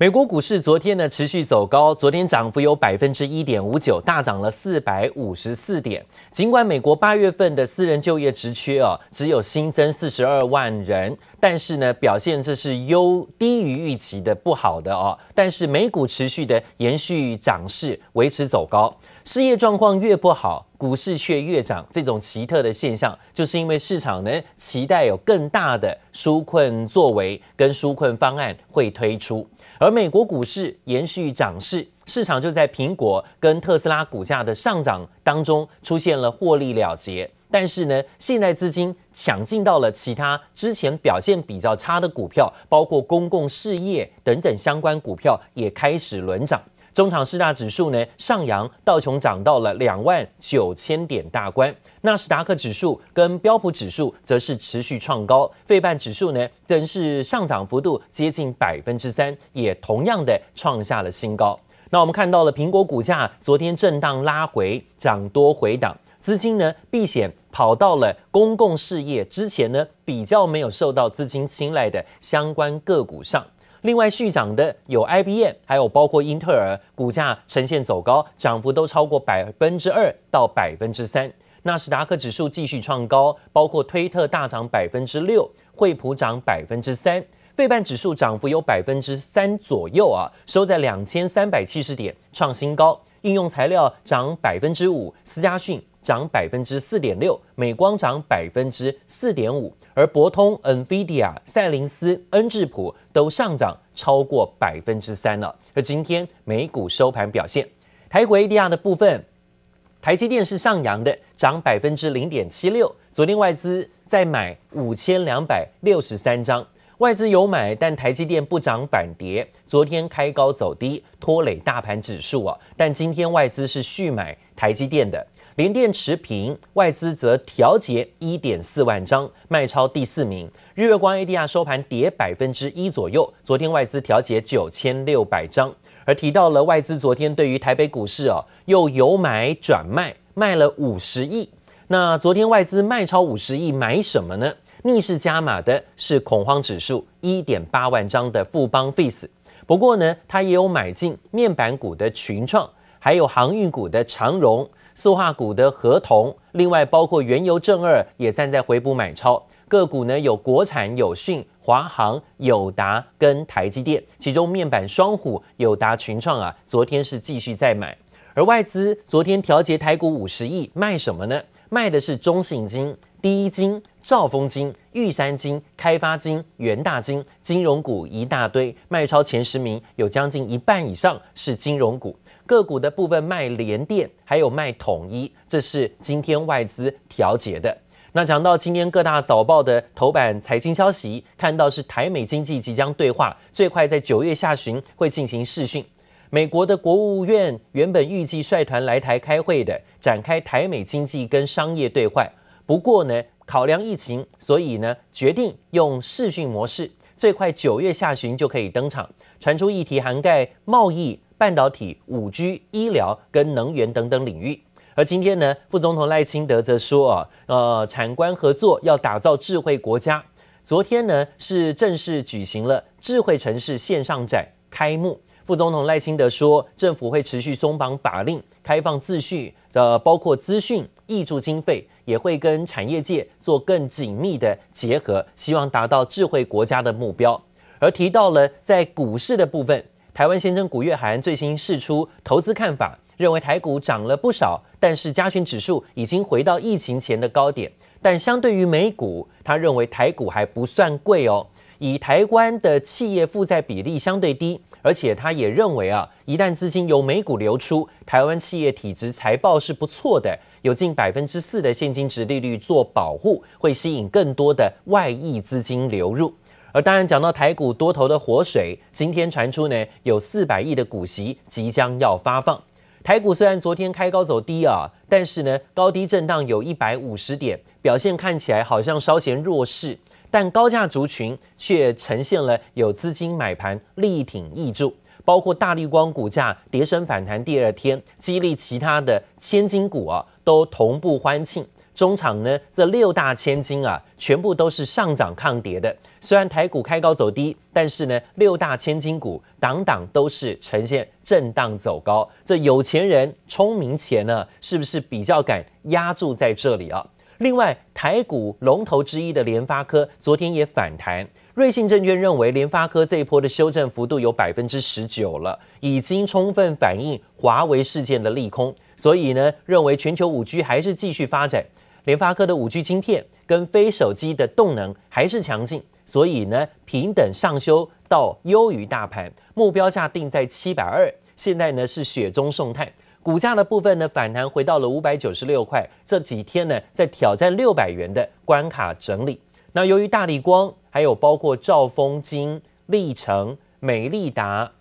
美国股市昨天呢持续走高，昨天涨幅有百分之一点五九，大涨了四百五十四点。尽管美国八月份的私人就业职缺哦只有新增四十二万人，但是呢表现这是优低于预期的不好的哦。但是美股持续的延续涨势，维持走高。失业状况越不好，股市却越涨，这种奇特的现象，就是因为市场呢期待有更大的纾困作为跟纾困方案会推出。而美国股市延续涨势，市场就在苹果跟特斯拉股价的上涨当中出现了获利了结。但是呢，现在资金抢进到了其他之前表现比较差的股票，包括公共事业等等相关股票也开始轮涨。中场四大指数呢上扬，道琼涨到了两万九千点大关，纳斯达克指数跟标普指数则是持续创高，费半指数呢更是上涨幅度接近百分之三，也同样的创下了新高。那我们看到了苹果股价昨天震荡拉回，涨多回档，资金呢避险跑到了公共事业之前呢比较没有受到资金青睐的相关个股上。另外续涨的有 IBM，还有包括英特尔，股价呈现走高，涨幅都超过百分之二到百分之三。纳斯达克指数继续创高，包括推特大涨百分之六，惠普涨百分之三，费半指数涨幅有百分之三左右啊，收在两千三百七十点，创新高。应用材料涨百分之五，思佳讯涨百分之四点六，美光涨百分之四点五，而博通、NVIDIA、赛灵思、恩智浦都上涨超过百分之三了。而今天美股收盘表现，台股 ADR 的部分，台积电是上扬的，涨百分之零点七六。昨天外资在买五千两百六十三张。外资有买，但台积电不涨反跌。昨天开高走低，拖累大盘指数啊。但今天外资是续买台积电的，联电持平，外资则调节一点四万张，卖超第四名。日月光 ADR 收盘跌百分之一左右。昨天外资调节九千六百张，而提到了外资昨天对于台北股市哦，又由买转卖，卖了五十亿。那昨天外资卖超五十亿，买什么呢？逆势加码的是恐慌指数一点八万张的富邦 Face，不过呢，它也有买进面板股的群创，还有航运股的长荣、塑化股的合同，另外包括原油正二也站在回补买超个股呢，有国产、友讯、华航、友达跟台积电，其中面板双虎友达群创啊，昨天是继续在买，而外资昨天调节台股五十亿，卖什么呢？卖的是中信金、第一金。兆丰金、玉山金、开发金、元大金，金融股一大堆，卖超前十名有将近一半以上是金融股。个股的部分卖联电，还有卖统一，这是今天外资调节的。那讲到今天各大早报的头版财经消息，看到是台美经济即将对话，最快在九月下旬会进行视讯。美国的国务院原本预计率团来台开会的，展开台美经济跟商业对话。不过呢，考量疫情，所以呢，决定用视讯模式，最快九月下旬就可以登场。传出议题涵盖贸易、半导体、五 G、医疗跟能源等等领域。而今天呢，副总统赖清德则说啊，呃，产官合作要打造智慧国家。昨天呢，是正式举行了智慧城市线上展开幕。副总统赖清德说，政府会持续松绑法令，开放秩序，的，包括资讯、挹注经费。也会跟产业界做更紧密的结合，希望达到智慧国家的目标。而提到了在股市的部分，台湾先生古月涵最新释出投资看法，认为台股涨了不少，但是加权指数已经回到疫情前的高点。但相对于美股，他认为台股还不算贵哦，以台湾的企业负债比例相对低。而且他也认为啊，一旦资金由美股流出，台湾企业体质财报是不错的，有近百分之四的现金值利率做保护，会吸引更多的外溢资金流入。而当然讲到台股多头的活水，今天传出呢有四百亿的股息即将要发放。台股虽然昨天开高走低啊，但是呢高低震荡有一百五十点，表现看起来好像稍显弱势。但高价族群却呈现了有资金买盘力挺挹注，包括大立光股价跌升反弹第二天，激励其他的千金股啊都同步欢庆。中场呢，这六大千金啊，全部都是上涨抗跌的。虽然台股开高走低，但是呢，六大千金股档档都是呈现震荡走高。这有钱人聪明钱呢，是不是比较敢压住在这里啊？另外，台股龙头之一的联发科昨天也反弹。瑞信证券认为，联发科这一波的修正幅度有百分之十九了，已经充分反映华为事件的利空。所以呢，认为全球五 G 还是继续发展，联发科的五 G 晶片跟非手机的动能还是强劲，所以呢，平等上修到优于大盘，目标价定在七百二，现在呢是雪中送炭，股价的部分呢反弹回到了五百九十六块，这几天呢在挑战六百元的关卡整理。那由于大立光还有包括兆丰金、力成、美利达。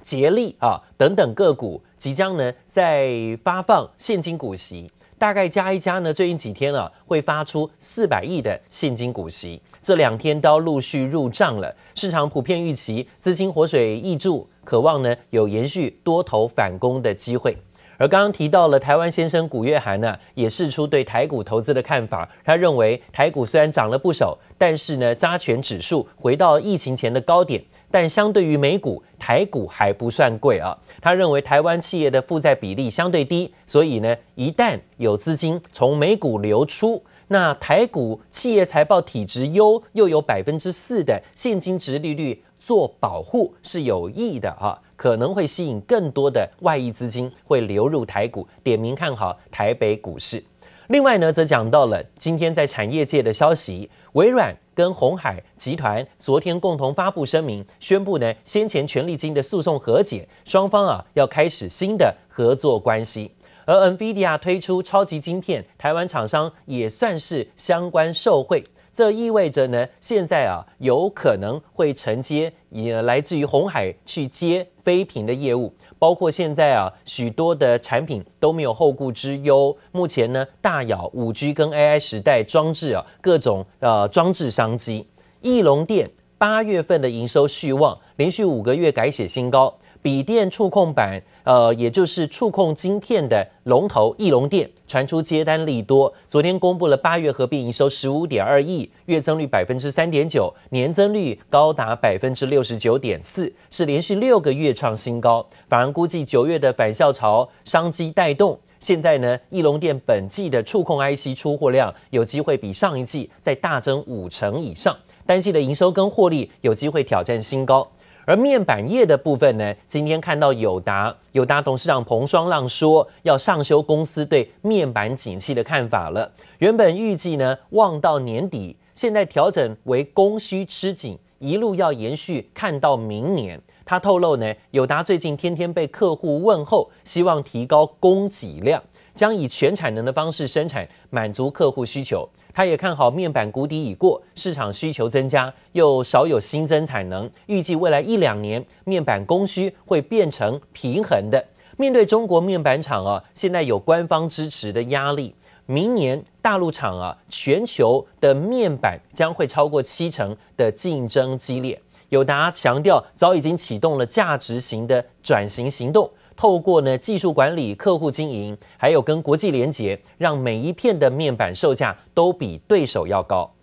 捷力啊等等个股即将呢在发放现金股息，大概加一加呢，最近几天啊会发出四百亿的现金股息，这两天都陆续入账了。市场普遍预期资金活水溢注，渴望呢有延续多头反攻的机会。而刚刚提到了台湾先生古月涵呢，也释出对台股投资的看法。他认为台股虽然涨了不少，但是呢加权指数回到疫情前的高点，但相对于美股，台股还不算贵啊。他认为台湾企业的负债比例相对低，所以呢一旦有资金从美股流出，那台股企业财报体质优，又有百分之四的现金殖利率做保护是有益的啊。可能会吸引更多的外溢资金会流入台股，点名看好台北股市。另外呢，则讲到了今天在产业界的消息，微软跟鸿海集团昨天共同发布声明，宣布呢先前权利金的诉讼和解，双方啊要开始新的合作关系。而 NVIDIA 推出超级晶片，台湾厂商也算是相关受惠。这意味着呢，现在啊有可能会承接也来自于红海去接非苹的业务，包括现在啊许多的产品都没有后顾之忧。目前呢，大咬五 G 跟 AI 时代装置啊各种呃装置商机。翼龙电八月份的营收续旺，连续五个月改写新高。笔电触控板，呃，也就是触控晶片的龙头义隆电传出接单利多，昨天公布了八月合并营收十五点二亿，月增率百分之三点九，年增率高达百分之六十九点四，是连续六个月创新高。反而估计九月的返校潮商机带动，现在呢，义隆电本季的触控 IC 出货量有机会比上一季再大增五成以上，单季的营收跟获利有机会挑战新高。而面板业的部分呢，今天看到友达，友达董事长彭双浪说要上修公司对面板景气的看法了。原本预计呢望到年底，现在调整为供需吃紧，一路要延续看到明年。他透露呢，友达最近天天被客户问候，希望提高供给量，将以全产能的方式生产，满足客户需求。他也看好面板谷底已过，市场需求增加，又少有新增产能，预计未来一两年面板供需会变成平衡的。面对中国面板厂啊，现在有官方支持的压力，明年大陆厂啊，全球的面板将会超过七成的竞争激烈。友达强调，早已经启动了价值型的转型行动。透过呢技术管理、客户经营，还有跟国际连结，让每一片的面板售价都比对手要高。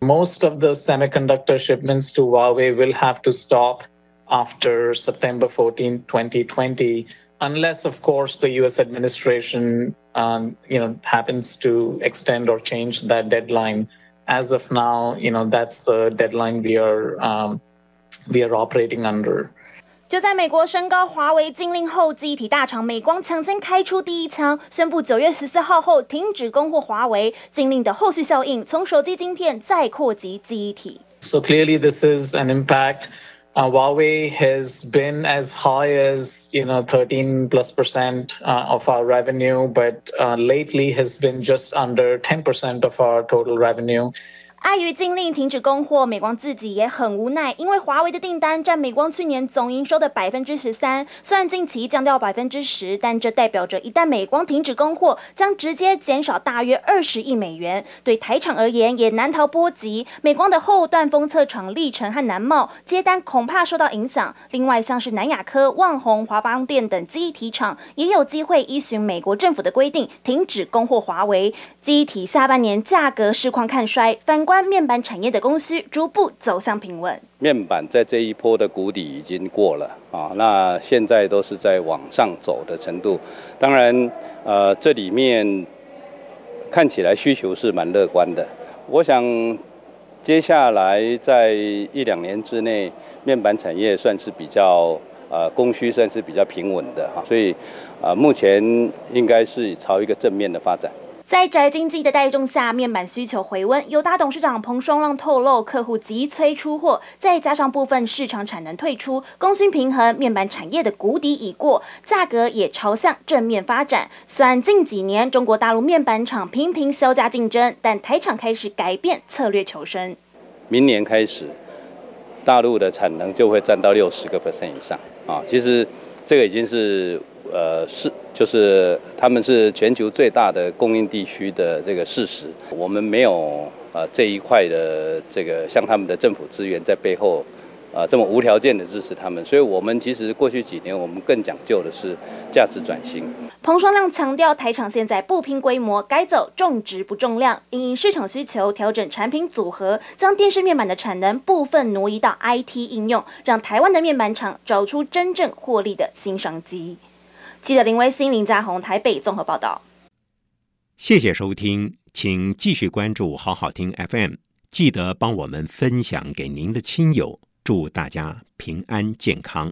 Most of the semiconductor shipments to Huawei will have to stop after September 14, 2020, unless, of course, the U.S. administration, um, you know, happens to extend or change that deadline. As of now, you know, that's the deadline we are um, we are operating under. 就在美国升高华为禁令后，记忆体大厂美光抢先开出第一枪，宣布九月十四号后停止供货华为。禁令的后续效应从手机晶片再扩及记忆体。So clearly, this is an impact. Uh, Huawei has been as high as you know 13 plus percent uh, of our revenue, but uh, lately has been just under 10 percent of our total revenue. 碍于禁令停止供货，美光自己也很无奈，因为华为的订单占美光去年总营收的百分之十三，虽然近期降掉百分之十，但这代表着一旦美光停止供货，将直接减少大约二十亿美元，对台厂而言也难逃波及。美光的后段封测厂力成和南茂接单恐怕受到影响。另外，像是南亚科、旺宏、华邦电等机体厂也有机会依循美国政府的规定停止供货华为。机体下半年价格市况看衰，反观面板产业的供需逐步走向平稳。面板在这一波的谷底已经过了啊，那现在都是在往上走的程度。当然，呃，这里面看起来需求是蛮乐观的。我想接下来在一两年之内，面板产业算是比较呃供需算是比较平稳的哈，所以，呃，目前应该是朝一个正面的发展。在宅经济的带动下，面板需求回温。友达董事长彭双浪透露，客户急催出货，再加上部分市场产能退出，供需平衡，面板产业的谷底已过，价格也朝向正面发展。虽然近几年中国大陆面板厂频频削价竞争，但台厂开始改变策略求生。明年开始，大陆的产能就会占到六十个 percent 以上啊！其实这个已经是。呃，是，就是他们是全球最大的供应地区的这个事实，我们没有呃这一块的这个像他们的政府资源在背后。啊，这么无条件的支持他们，所以我们其实过去几年，我们更讲究的是价值转型。彭双亮强调，台厂现在不拼规模，改走重质不重量，因应市场需求调整产品组合，将电视面板的产能部分挪移到 IT 应用，让台湾的面板厂找出真正获利的新商机。记者林威新、林家宏台北综合报道。谢谢收听，请继续关注好好听 FM，记得帮我们分享给您的亲友。祝大家平安健康。